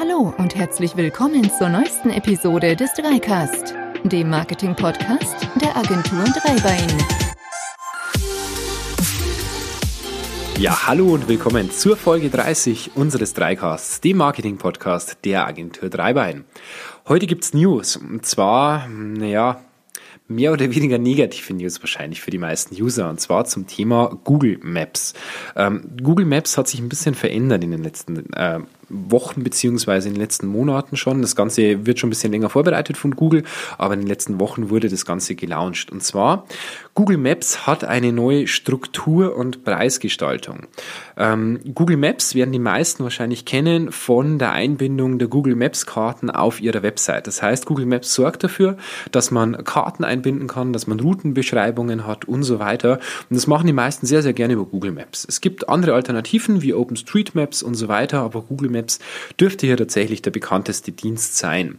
Hallo und herzlich willkommen zur neuesten Episode des Dreicast, dem Marketing-Podcast der Agentur Dreibein. Ja, hallo und willkommen zur Folge 30 unseres Dreicasts, dem Marketing-Podcast der Agentur Dreibein. Heute gibt's News und zwar, naja, mehr oder weniger negative News wahrscheinlich für die meisten User und zwar zum Thema Google Maps. Ähm, Google Maps hat sich ein bisschen verändert in den letzten äh, Wochen beziehungsweise in den letzten Monaten schon. Das Ganze wird schon ein bisschen länger vorbereitet von Google, aber in den letzten Wochen wurde das Ganze gelauncht. Und zwar, Google Maps hat eine neue Struktur und Preisgestaltung. Ähm, Google Maps werden die meisten wahrscheinlich kennen von der Einbindung der Google Maps Karten auf ihrer Website. Das heißt, Google Maps sorgt dafür, dass man Karten einbinden kann, dass man Routenbeschreibungen hat und so weiter. Und das machen die meisten sehr, sehr gerne über Google Maps. Es gibt andere Alternativen wie OpenStreetMaps und so weiter, aber Google Maps Maps dürfte hier tatsächlich der bekannteste Dienst sein.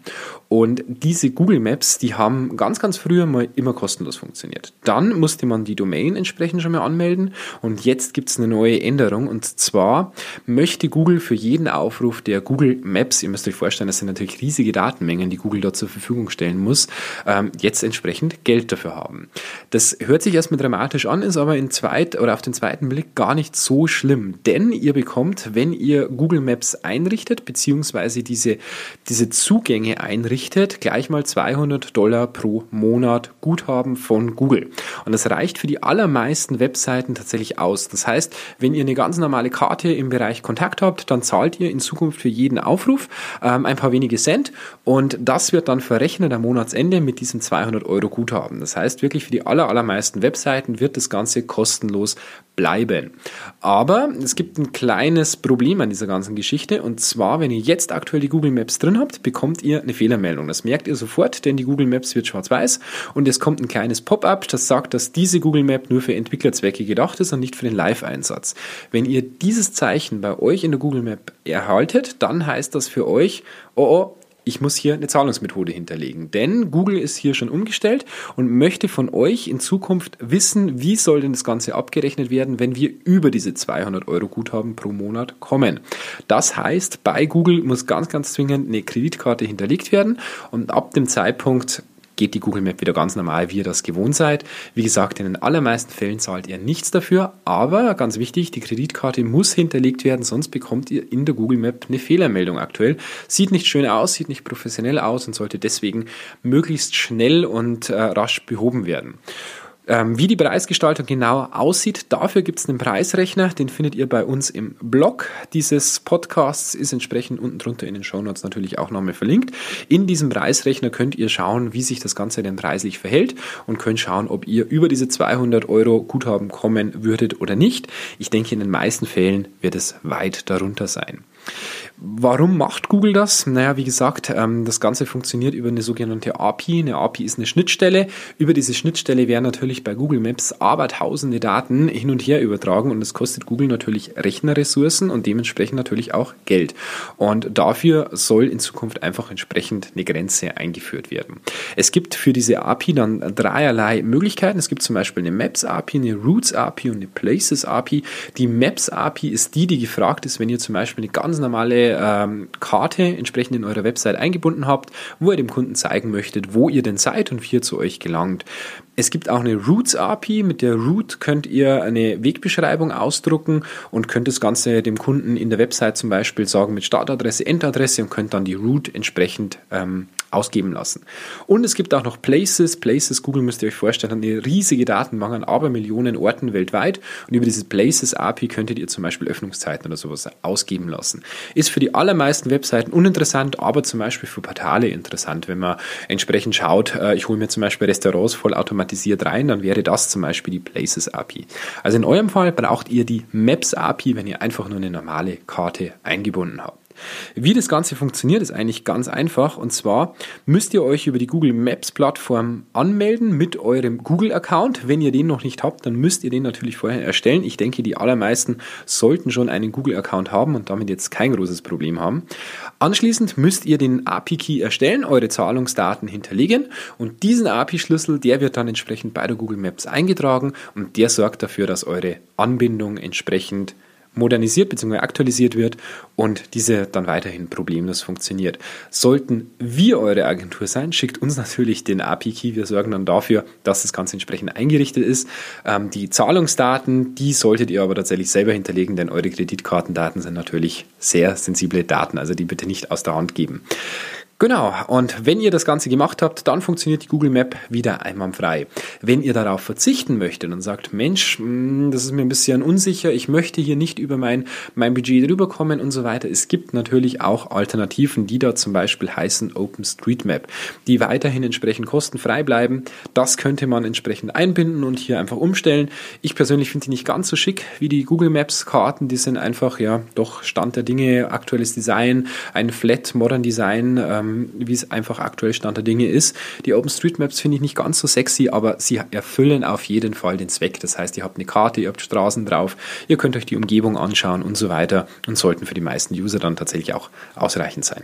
Und diese Google Maps, die haben ganz, ganz früher mal immer kostenlos funktioniert. Dann musste man die Domain entsprechend schon mal anmelden und jetzt gibt es eine neue Änderung und zwar möchte Google für jeden Aufruf der Google Maps, ihr müsst euch vorstellen, das sind natürlich riesige Datenmengen, die Google dort zur Verfügung stellen muss, ähm, jetzt entsprechend Geld dafür haben. Das hört sich erstmal dramatisch an, ist aber in zweit oder auf den zweiten Blick gar nicht so schlimm, denn ihr bekommt, wenn ihr Google Maps einrichtet, beziehungsweise diese, diese Zugänge einrichtet, gleich mal 200 Dollar pro Monat Guthaben von Google. Und das reicht für die allermeisten Webseiten tatsächlich aus. Das heißt, wenn ihr eine ganz normale Karte im Bereich Kontakt habt, dann zahlt ihr in Zukunft für jeden Aufruf ähm, ein paar wenige Cent und das wird dann verrechnet am Monatsende mit diesem 200 Euro Guthaben. Das heißt, wirklich für die aller, allermeisten Webseiten wird das Ganze kostenlos bleiben. Aber es gibt ein kleines Problem an dieser ganzen Geschichte und zwar, wenn ihr jetzt aktuell die Google Maps drin habt, bekommt ihr eine Fehlermeldung. Das merkt ihr sofort, denn die Google Maps wird schwarz-weiß und es kommt ein kleines Pop-up, das sagt, dass diese Google Map nur für Entwicklerzwecke gedacht ist und nicht für den Live-Einsatz. Wenn ihr dieses Zeichen bei euch in der Google Map erhaltet, dann heißt das für euch, oh oh, ich muss hier eine Zahlungsmethode hinterlegen. Denn Google ist hier schon umgestellt und möchte von euch in Zukunft wissen, wie soll denn das Ganze abgerechnet werden, wenn wir über diese 200 Euro Guthaben pro Monat kommen. Das heißt, bei Google muss ganz, ganz zwingend eine Kreditkarte hinterlegt werden und ab dem Zeitpunkt geht die Google Map wieder ganz normal, wie ihr das gewohnt seid. Wie gesagt, in den allermeisten Fällen zahlt ihr nichts dafür, aber ganz wichtig, die Kreditkarte muss hinterlegt werden, sonst bekommt ihr in der Google Map eine Fehlermeldung aktuell. Sieht nicht schön aus, sieht nicht professionell aus und sollte deswegen möglichst schnell und äh, rasch behoben werden. Ähm, wie die Preisgestaltung genau aussieht, dafür gibt es einen Preisrechner, den findet ihr bei uns im Blog dieses Podcasts, ist entsprechend unten drunter in den Shownotes natürlich auch nochmal verlinkt. In diesem Preisrechner könnt ihr schauen, wie sich das Ganze denn preislich verhält und könnt schauen, ob ihr über diese 200 Euro Guthaben kommen würdet oder nicht. Ich denke, in den meisten Fällen wird es weit darunter sein. Warum macht Google das? Naja, wie gesagt, ähm, das Ganze funktioniert über eine sogenannte API. Eine API ist eine Schnittstelle. Über diese Schnittstelle werden natürlich bei Google Maps aber tausende Daten hin und her übertragen und das kostet Google natürlich Rechnerressourcen und dementsprechend natürlich auch Geld. Und dafür soll in Zukunft einfach entsprechend eine Grenze eingeführt werden. Es gibt für diese API dann dreierlei Möglichkeiten. Es gibt zum Beispiel eine Maps API, eine Routes API und eine Places API. Die Maps API ist die, die gefragt ist, wenn ihr zum Beispiel eine ganz normale ähm, Karte entsprechend in eurer Website eingebunden habt, wo ihr dem Kunden zeigen möchtet, wo ihr denn seid und wie ihr zu euch gelangt. Es gibt auch eine Routes API. Mit der Route könnt ihr eine Wegbeschreibung ausdrucken und könnt das Ganze dem Kunden in der Website zum Beispiel sagen mit Startadresse, Endadresse und könnt dann die Route entsprechend ähm, ausgeben lassen. Und es gibt auch noch Places. Places, Google müsst ihr euch vorstellen, hat eine riesige Datenbank an Abermillionen Orten weltweit. Und über diese Places API könntet ihr zum Beispiel Öffnungszeiten oder sowas ausgeben lassen. Ist für die allermeisten Webseiten uninteressant, aber zum Beispiel für Portale interessant. Wenn man entsprechend schaut, äh, ich hole mir zum Beispiel Restaurants vollautomatisiert automatisiert rein, dann wäre das zum Beispiel die Places API. Also in eurem Fall braucht ihr die Maps API, wenn ihr einfach nur eine normale Karte eingebunden habt. Wie das Ganze funktioniert, ist eigentlich ganz einfach. Und zwar müsst ihr euch über die Google Maps Plattform anmelden mit eurem Google-Account. Wenn ihr den noch nicht habt, dann müsst ihr den natürlich vorher erstellen. Ich denke, die allermeisten sollten schon einen Google-Account haben und damit jetzt kein großes Problem haben. Anschließend müsst ihr den API-Key erstellen, eure Zahlungsdaten hinterlegen und diesen API-Schlüssel, der wird dann entsprechend bei der Google Maps eingetragen und der sorgt dafür, dass eure Anbindung entsprechend modernisiert bzw. aktualisiert wird und diese dann weiterhin problemlos funktioniert. Sollten wir eure Agentur sein, schickt uns natürlich den API-Key. Wir sorgen dann dafür, dass das Ganze entsprechend eingerichtet ist. Ähm, die Zahlungsdaten, die solltet ihr aber tatsächlich selber hinterlegen, denn eure Kreditkartendaten sind natürlich sehr sensible Daten, also die bitte nicht aus der Hand geben. Genau, und wenn ihr das Ganze gemacht habt, dann funktioniert die Google Map wieder einwandfrei. Wenn ihr darauf verzichten möchtet und sagt, Mensch, hm, das ist mir ein bisschen unsicher, ich möchte hier nicht über mein, mein Budget drüber kommen und so weiter, es gibt natürlich auch Alternativen, die da zum Beispiel heißen OpenStreetMap, die weiterhin entsprechend kostenfrei bleiben. Das könnte man entsprechend einbinden und hier einfach umstellen. Ich persönlich finde die nicht ganz so schick wie die Google Maps Karten, die sind einfach, ja, doch Stand der Dinge, aktuelles Design, ein Flat Modern Design, ähm, ähm, wie es einfach aktuell Stand der Dinge ist. Die OpenStreetMaps finde ich nicht ganz so sexy, aber sie erfüllen auf jeden Fall den Zweck. Das heißt, ihr habt eine Karte, ihr habt Straßen drauf, ihr könnt euch die Umgebung anschauen und so weiter und sollten für die meisten User dann tatsächlich auch ausreichend sein.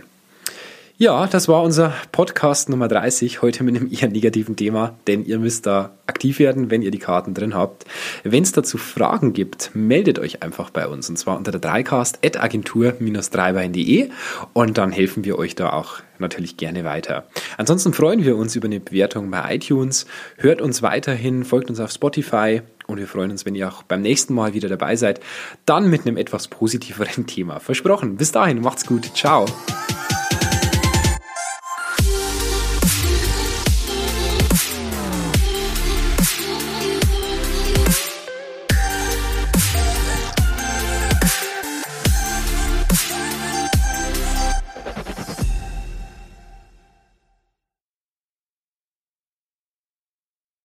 Ja, das war unser Podcast Nummer 30, heute mit einem eher negativen Thema, denn ihr müsst da aktiv werden, wenn ihr die Karten drin habt. Wenn es dazu Fragen gibt, meldet euch einfach bei uns und zwar unter der dreicast.agentur-dreibein.de und dann helfen wir euch da auch natürlich gerne weiter. Ansonsten freuen wir uns über eine Bewertung bei iTunes, hört uns weiterhin, folgt uns auf Spotify und wir freuen uns, wenn ihr auch beim nächsten Mal wieder dabei seid, dann mit einem etwas positiveren Thema. Versprochen. Bis dahin, macht's gut. Ciao.